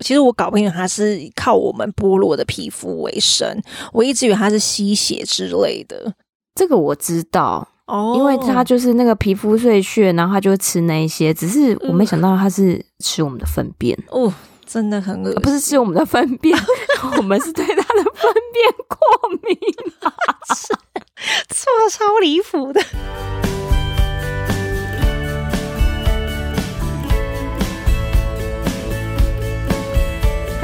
其实我搞不清楚它是靠我们剥落的皮肤为生，我一直以为它是吸血之类的。这个我知道哦，因为它就是那个皮肤碎屑，然后它就会吃那一些。只是我没想到它是吃我们的粪便哦，真的很恶心，不是吃我们的粪便，我们是对它的粪便过敏啊，错超离谱的。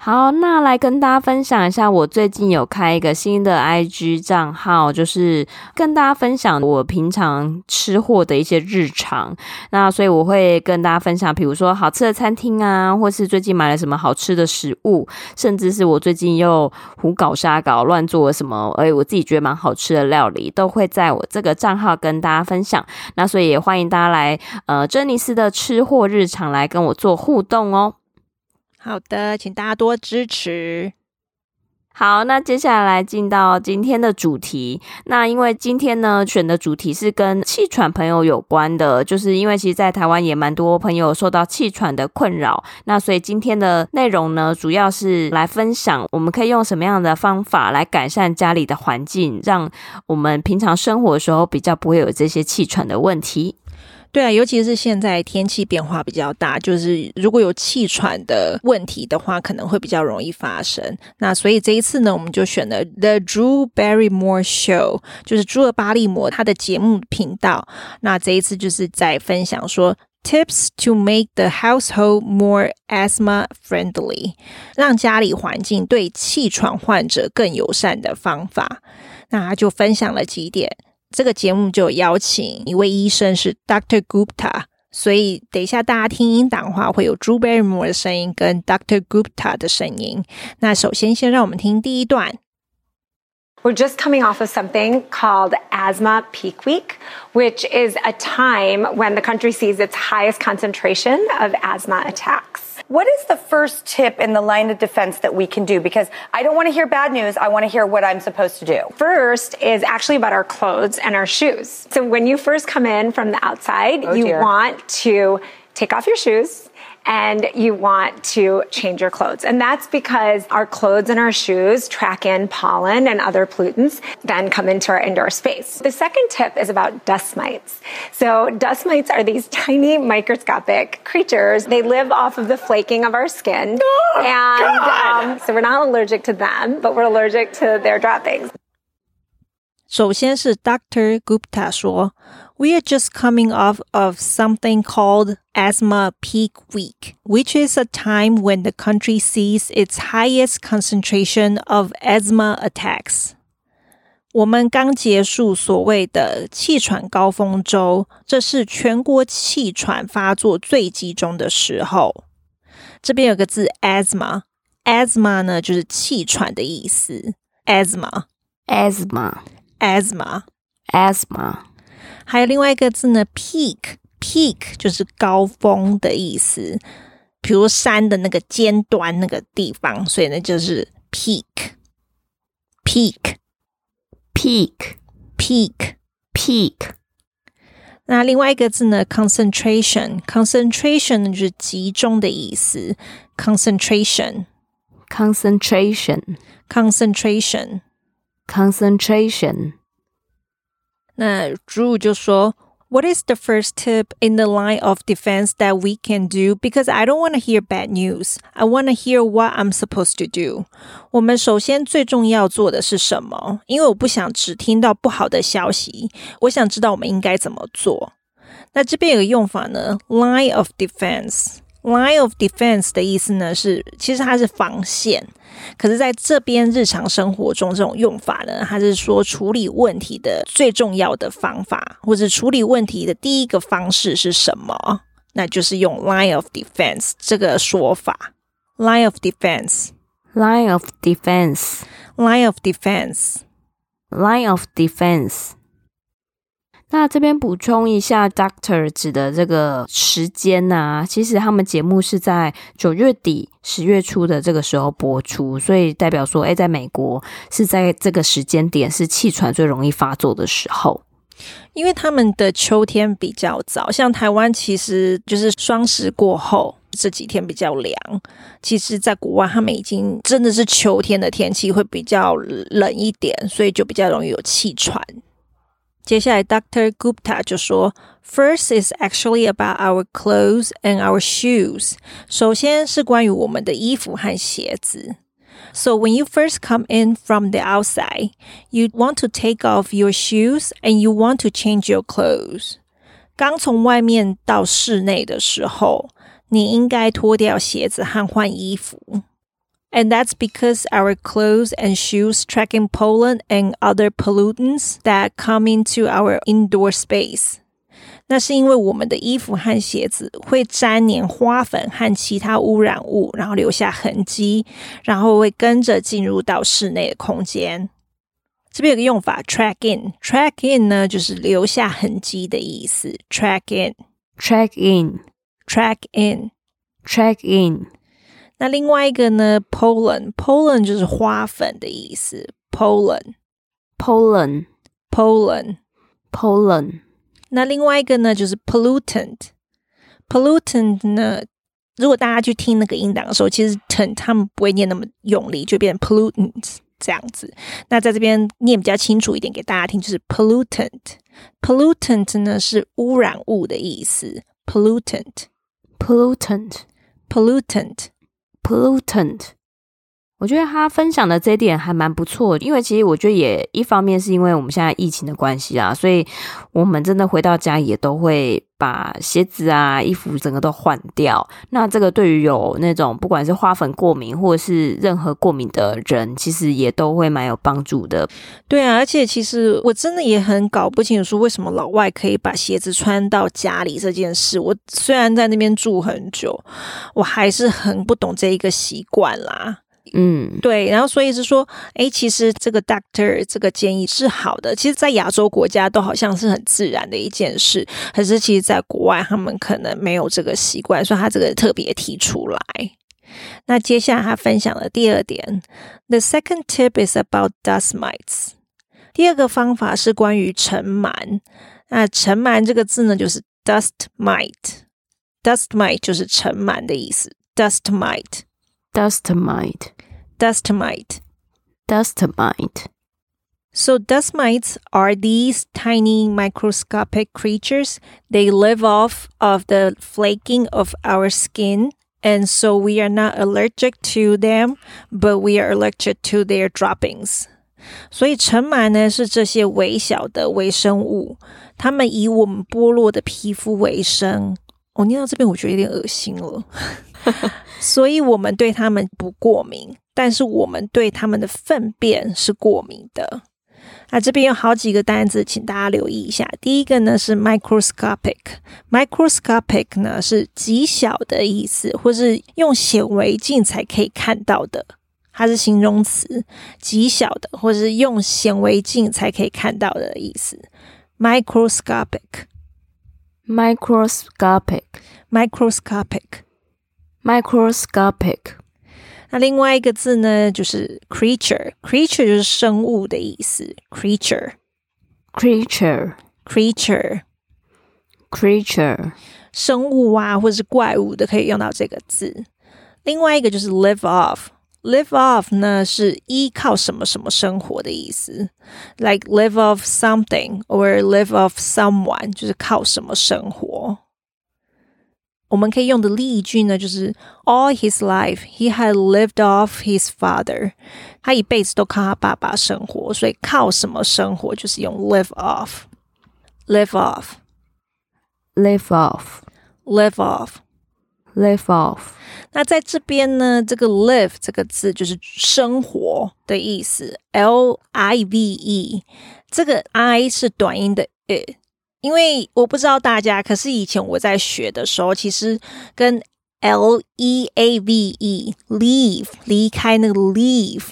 好，那来跟大家分享一下，我最近有开一个新的 IG 账号，就是跟大家分享我平常吃货的一些日常。那所以我会跟大家分享，比如说好吃的餐厅啊，或是最近买了什么好吃的食物，甚至是我最近又胡搞瞎搞乱做了什么，哎，我自己觉得蛮好吃的料理，都会在我这个账号跟大家分享。那所以也欢迎大家来呃珍妮斯的吃货日常来跟我做互动哦。好的，请大家多支持。好，那接下来进到今天的主题。那因为今天呢，选的主题是跟气喘朋友有关的，就是因为其实，在台湾也蛮多朋友受到气喘的困扰。那所以今天的内容呢，主要是来分享我们可以用什么样的方法来改善家里的环境，让我们平常生活的时候比较不会有这些气喘的问题。对啊，尤其是现在天气变化比较大，就是如果有气喘的问题的话，可能会比较容易发生。那所以这一次呢，我们就选了 The Drew Barrymore Show，就是朱尔巴利摩他的节目频道。那这一次就是在分享说 Tips to make the household more asthma friendly，让家里环境对气喘患者更友善的方法。那他就分享了几点。这个节目就有邀请一位医生是 Dr. Gupta，所以等一下大家听音档的话，会有 Drew Barrymore 的声音跟 Dr. Gupta 的声音。那首先，先让我们听第一段。We're just coming off of something called Asthma Peak Week, which is a time when the country sees its highest concentration of asthma attacks. What is the first tip in the line of defense that we can do? Because I don't want to hear bad news. I want to hear what I'm supposed to do. First is actually about our clothes and our shoes. So when you first come in from the outside, oh, you dear. want to take off your shoes and you want to change your clothes. And that's because our clothes and our shoes track in pollen and other pollutants, then come into our indoor space. The second tip is about dust mites. So dust mites are these tiny microscopic creatures. They live off of the flaking of our skin. Oh, and um, so we're not allergic to them, but we're allergic to their droppings. 首先是 Dr. Gupta 说 ，We are just coming off of something called Asthma Peak Week, which is a time when the country sees its highest concentration of asthma attacks. 我们刚结束所谓的气喘高峰周，这是全国气喘发作最集中的时候。这边有个字 asthma，asthma 呢就是气喘的意思，asthma，asthma。 还有另外一个字呢，peak，peak 就是高峰的意思，比如山的那个尖端那个地方，所以呢就是 peak，peak，peak，peak，peak。那另外一个字呢，concentration，concentration 呢就是集中的意思，concentration，concentration，concentration。Concentration。那 Drew 就说：“What is the first tip in the line of defense that we can do? Because I don't want to hear bad news. I want to hear what I'm supposed to do.” 我们首先最重要做的是什么？因为我不想只听到不好的消息，我想知道我们应该怎么做。那这边有个用法呢，line of defense。 Line of defense 的意思呢是，其实它是防线，可是在这边日常生活中这种用法呢，它是说处理问题的最重要的方法，或者处理问题的第一个方式是什么？那就是用 line of defense 这个说法。Line of defense，line of defense，line of defense。line of defense。那这边补充一下，Doctor 指的这个时间啊，其实他们节目是在九月底、十月初的这个时候播出，所以代表说，哎，在美国是在这个时间点是气喘最容易发作的时候，因为他们的秋天比较早，像台湾其实就是双十过后这几天比较凉，其实在国外他们已经真的是秋天的天气会比较冷一点，所以就比较容易有气喘。接下来，Dr. Gupta 就说：“First is actually about our clothes and our shoes。首先是关于我们的衣服和鞋子。So when you first come in from the outside, you want to take off your shoes and you want to change your clothes。刚从外面到室内的时候，你应该脱掉鞋子和换衣服。” And that's because our clothes and shoes track in pollen and other pollutants that come into our indoor space. 那是因为我们的衣服和鞋子会沾黏花粉和其他污染物，然后留下痕迹，然后会跟着进入到室内的空间。这边有个用法，track in，track in 呢就是留下痕迹的意思。track in，track in，track in，track in。 那另外一个呢？pollen，pollen 就是花粉的意思。pollen，pollen，pollen，pollen。那另外一个呢，就是 pollutant，pollutant 呢，如果大家去听那个音档的时候，其实 tent 他们不会念那么用力，就变成 pollutant 这样子。那在这边念比较清楚一点给大家听，就是 pollutant，pollutant 呢是污染物的意思。pollutant，pollutant，pollutant。Pollutant，我觉得他分享的这一点还蛮不错，因为其实我觉得也一方面是因为我们现在疫情的关系啊，所以我们真的回到家也都会把鞋子啊、衣服整个都换掉。那这个对于有那种不管是花粉过敏或者是任何过敏的人，其实也都会蛮有帮助的。对啊，而且其实我真的也很搞不清楚为什么老外可以把鞋子穿到家里这件事。我虽然在那边住很久，我还是很不懂这一个习惯啦。嗯，对，然后所以是说，诶，其实这个 doctor 这个建议是好的。其实，在亚洲国家都好像是很自然的一件事，可是其实，在国外他们可能没有这个习惯，所以他这个特别提出来。那接下来他分享的第二点，The second tip is about dust mites。第二个方法是关于尘螨。那尘螨这个字呢，就是 dust mite，dust mite 就是尘螨的意思，dust mite。Dust mite, dust mite, dust mite. So dust mites are these tiny microscopic creatures. They live off of the flaking of our skin. And so we are not allergic to them, but we are allergic to their droppings. 所以尘螨呢是这些微小的微生物，它们以我们剥落的皮肤为生。 我念到这边，我觉得有点恶心了。所以我们对它们不过敏，但是我们对它们的粪便是过敏的。那这边有好几个单字，请大家留意一下。第一个呢是 microscopic，microscopic 呢是极小的意思，或是用显微镜才可以看到的，它是形容词，极小的，或是用显微镜才可以看到的意思。microscopic microscopic，microscopic，microscopic。Microscopic，那另外一个字呢，就是 creature，creature 就是生物的意思，creature，creature，creature，creature，生物啊，或者是怪物都可以用到这个字。另外一个就是 live off，live off 呢是依靠什么什么生活的意思，like live off something or live off someone，就是靠什么生活。我们可以用的例句呢，就是 All his life he had lived off his father。他一辈子都靠他爸爸生活，所以靠什么生活就是用 live off，live off，live off，live Live off。那在这边呢，这个 live 这个字就是生活的意思，L I V E。这个 I 是短音的 i。因为我不知道大家，可是以前我在学的时候，其实跟 L E A V E leave 离开那个 leave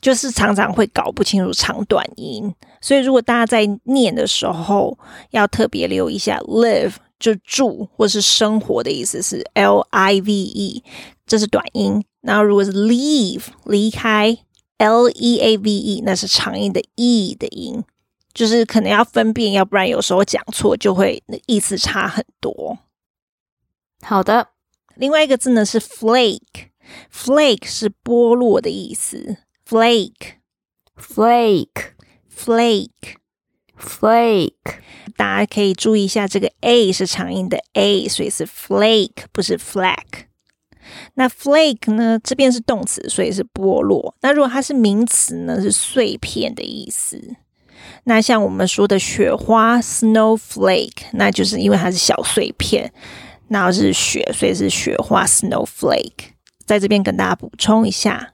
就是常常会搞不清楚长短音。所以如果大家在念的时候，要特别留意一下，live 就住或是生活的意思是 L I V E，这是短音。然后如果是 leave 离开，L E A V E，那是长音的 E 的音。就是可能要分辨，要不然有时候讲错就会意思差很多。好的，另外一个字呢是 flake，flake 是剥落的意思。flake，flake，flake，flake，大家可以注意一下，这个 a 是长音的 a，所以是 flake，不是 flake。那 flake 呢，这边是动词，所以是剥落。那如果它是名词呢，是碎片的意思。那像我们说的雪花 snowflake，那就是因为它是小碎片，那是雪，所以是雪花 snowflake。在这边跟大家补充一下。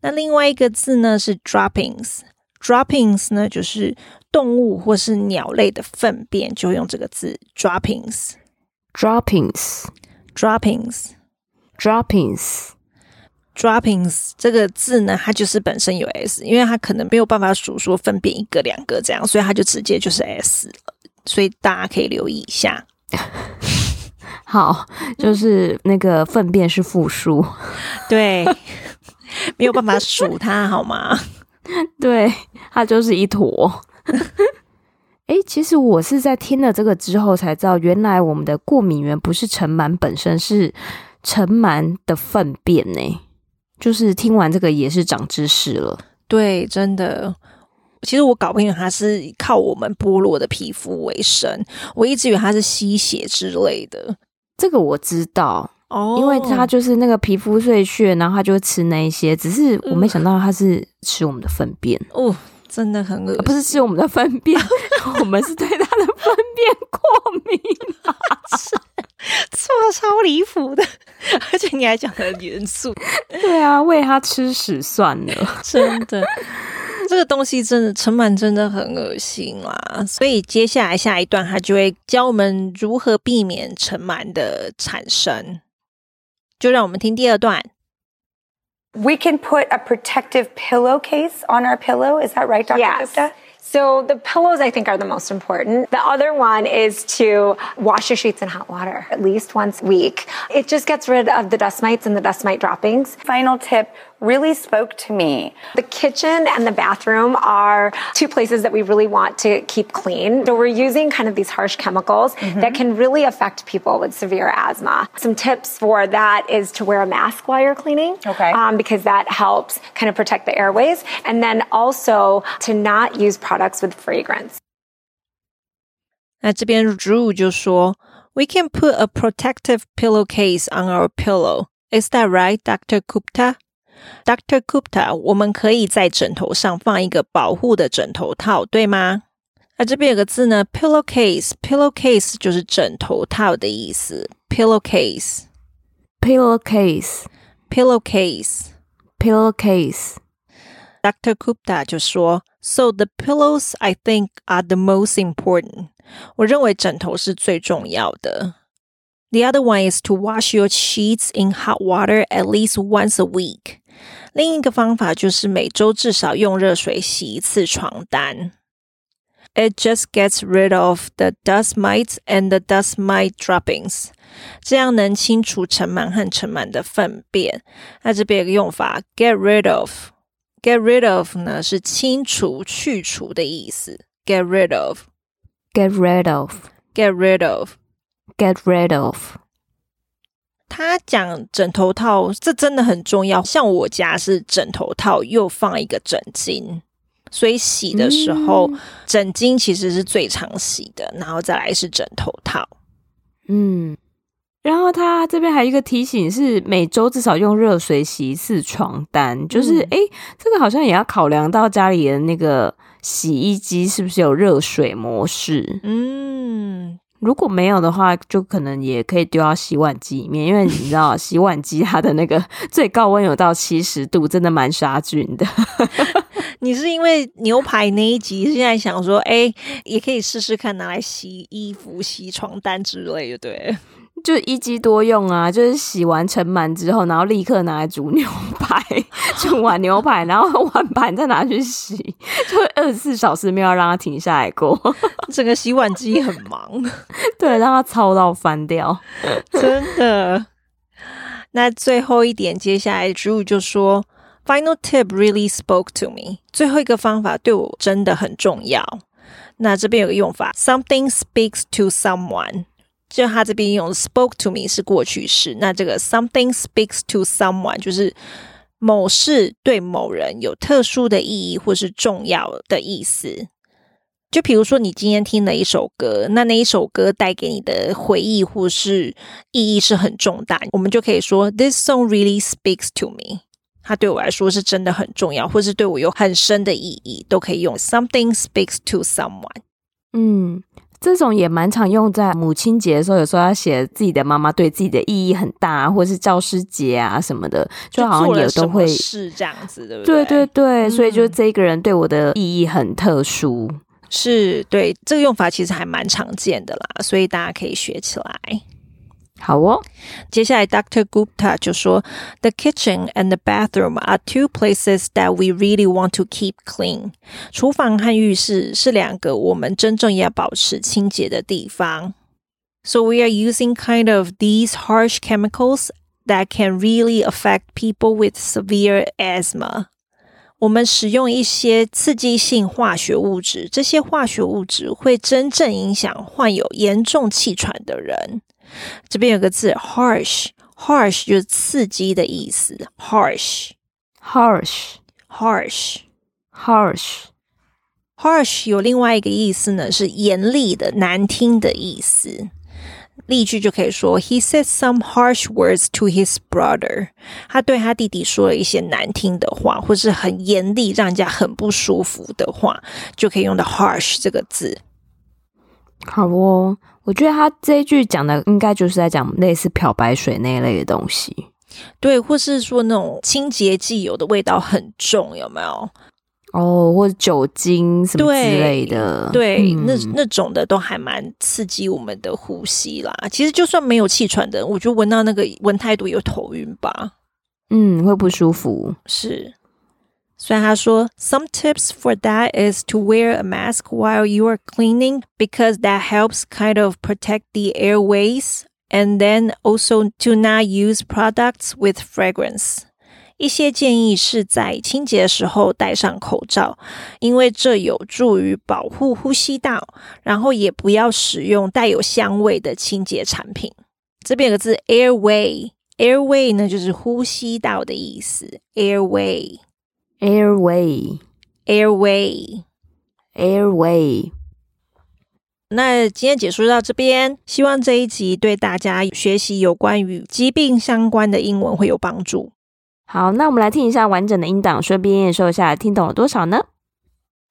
那另外一个字呢是 droppings，droppings 呢就是动物或是鸟类的粪便，就用这个字 droppings，droppings，droppings。Droppings droppings 这个字呢，它就是本身有 s，因为它可能没有办法数说粪便一个两个这样，所以它就直接就是 s 了。所以大家可以留意一下。好，就是那个粪便是复数，对，没有办法数它 好吗？对，它就是一坨。哎，其实我是在听了这个之后才知道，原来我们的过敏源不是尘螨本身，是尘螨的粪便呢。就是听完这个也是长知识了，对，真的。其实我搞不清楚它是靠我们剥落的皮肤为生，我一直以为它是吸血之类的。这个我知道哦，因为它就是那个皮肤碎屑，然后它就会吃那一些。只是我没想到它是吃我们的粪便哦，真的很恶心，不是吃我们的粪便，我们是对它的粪便过敏啊。错超离谱的，而且你还讲的严肃。对啊，喂它吃屎算了，真的，这个东西真的尘螨真的很恶心啦。所以接下来下一段，他就会教我们如何避免尘螨的产生。就让我们听第二段。We can put a protective pillowcase on our pillow. Is that right, Dr. Yes. Gupta? So the pillows, I think, are the most important. The other one is to wash your sheets in hot water at least once a week. It just gets rid of the dust mites and the dust mite droppings. Final tip really spoke to me. The kitchen and the bathroom are two places that we really want to keep clean. So we're using kind of these harsh chemicals mm-hmm. that can really affect people with severe asthma. Some tips for that is to wear a mask while you're cleaning. Okay. Um, because that helps kind of protect the airways. And then also to not use products with fragrance. 那这边 Drew 就说，We can put a protective pillowcase on our pillow. Is that right, Dr. Gupta? Dr. Gupta，我们可以在枕头上放一个保护的枕头套，对吗？那这边有个字呢，pillowcase，pillowcase 就是枕头套的意思，pillowcase，pillowcase，pillowcase。Dr. Gupta 就说，So the pillows I think are the most important。我认为枕头是最重要的。The other one is to wash your sheets in hot water at least once a week。 另一个方法就是每周至少用热水洗一次床单。It just gets rid of the dust mites and the dust mite droppings。这样能清除尘螨和尘螨的粪便。那这边有个用法，get rid of。get rid of 呢是清除、去除的意思。get rid of。get rid of。get rid of。get rid of。他讲枕头套，这真的很重要。像我家是枕头套，又放一个枕巾，所以洗的时候，嗯、枕巾其实是最常洗的，然后再来是枕头套。嗯，然后他这边还有一个提醒是，每周至少用热水洗一次床单。就是，哎、嗯，这个好像也要考量到家里的那个洗衣机是不是有热水模式。嗯。如果没有的话，就可能也可以丢到洗碗机里面，因为你知道 洗碗机它的那个最高温有到七十度，真的蛮杀菌的。你是因为牛排那一集现在想说，哎，也可以试试看拿来洗衣服、洗床单之类的，对？就一机多用啊，就是洗完盛满之后，然后立刻拿来煮牛排，煮完牛排，然后碗盘再拿去洗，就二十四小时没有让它停下来过。整个洗碗机很忙，对，让它操到翻掉，真的。那最后一点，接下来 Drew 就说，Final tip really spoke to me。最后一个方法对我真的很重要。那这边有个用法，something speaks to someone。就他这边用 spoke to me 是过去式，那这个 something speaks to someone 就是某事对某人有特殊的意义或是重要的意思。就比如说你今天听了一首歌，那那一首歌带给你的回忆或是意义是很重大，我们就可以说 This song really speaks to me。它对我来说是真的很重要，或是对我有很深的意义，都可以用 something speaks to someone。嗯。这种也蛮常用在母亲节的时候，有时候要写自己的妈妈对自己的意义很大，或者是教师节啊什么的，就好像也都会是这样子，对不对？对对对，所以就这个人对我的意义很特殊，嗯、是对这个用法其实还蛮常见的啦，所以大家可以学起来。好哦，接下来 Dr. Gupta 就说：“The kitchen and the bathroom are two places that we really want to keep clean。厨房和浴室是两个我们真正要保持清洁的地方。So we are using kind of these harsh chemicals that can really affect people with severe asthma。我们使用一些刺激性化学物质，这些化学物质会真正影响患有严重气喘的人。” 这边有个字 harsh，harsh 就是刺激的意思。harsh，harsh，harsh，harsh，harsh 有另外一个意思呢，是严厉的、难听的意思。例句就可以说：He said some harsh words to his brother。他对他弟弟说了一些难听的话，或是很严厉、让人家很不舒服的话，就可以用到 harsh 这个字。好哦。我觉得他这一句讲的应该就是在讲类似漂白水那一类的东西，对，或是说那种清洁剂有的味道很重，有没有？哦，或者酒精什么之类的，对，那那种的都还蛮刺激我们的呼吸啦。其实就算没有气喘的，我就闻到那个闻太多有头晕吧，嗯，会不舒服，是。所以他说，Some tips for that is to wear a mask while you are cleaning because that helps kind of protect the airways, and then also to not use products with fragrance。一些建议是在清洁的时候戴上口罩，因为这有助于保护呼吸道，然后也不要使用带有香味的清洁产品。这边有个字 airway，airway 呢就是呼吸道的意思，airway。 Airway, airway, airway。那今天解说到这边，希望这一集对大家学习有关于疾病相关的英文会有帮助。好，那我们来听一下完整的音档，顺便验收一下听懂了多少呢？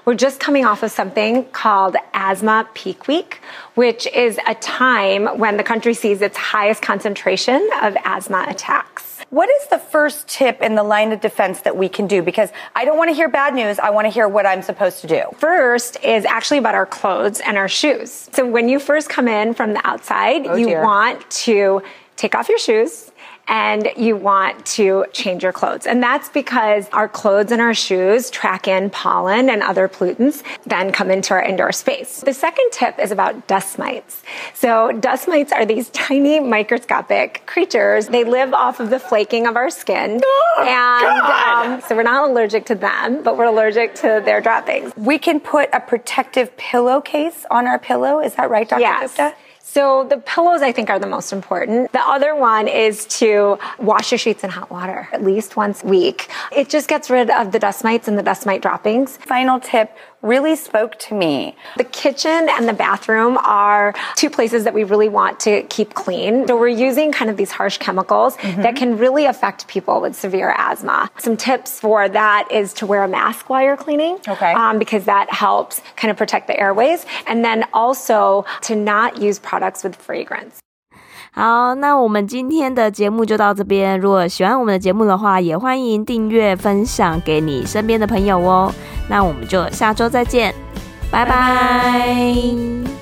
We're just coming off of something called Asthma Peak Week, which is a time when the country sees its highest concentration of asthma attacks. What is the first tip in the line of defense that we can do? Because I don't want to hear bad news. I want to hear what I'm supposed to do. First is actually about our clothes and our shoes. So when you first come in from the outside, oh, you dear. want to take off your shoes and you want to change your clothes. And that's because our clothes and our shoes track in pollen and other pollutants, then come into our indoor space. The second tip is about dust mites. So dust mites are these tiny microscopic creatures. They live off of the flaking of our skin. Oh, and um, so we're not allergic to them, but we're allergic to their droppings. We can put a protective pillowcase on our pillow. Is that right, Dr. Yes. Gupta? So the pillows, I think, are the most important. The other one is to wash your sheets in hot water at least once a week. It just gets rid of the dust mites and the dust mite droppings. Final tip really spoke to me. The kitchen and the bathroom are two places that we really want to keep clean. So we're using kind of these harsh chemicals mm-hmm. that can really affect people with severe asthma. Some tips for that is to wear a mask while you're cleaning. Okay. Um, because that helps kind of protect the airways. And then also to not use products with fragrance. 好，那我们今天的节目就到这边。如果喜欢我们的节目的话，也欢迎订阅、分享给你身边的朋友哦。那我们就下周再见，拜拜。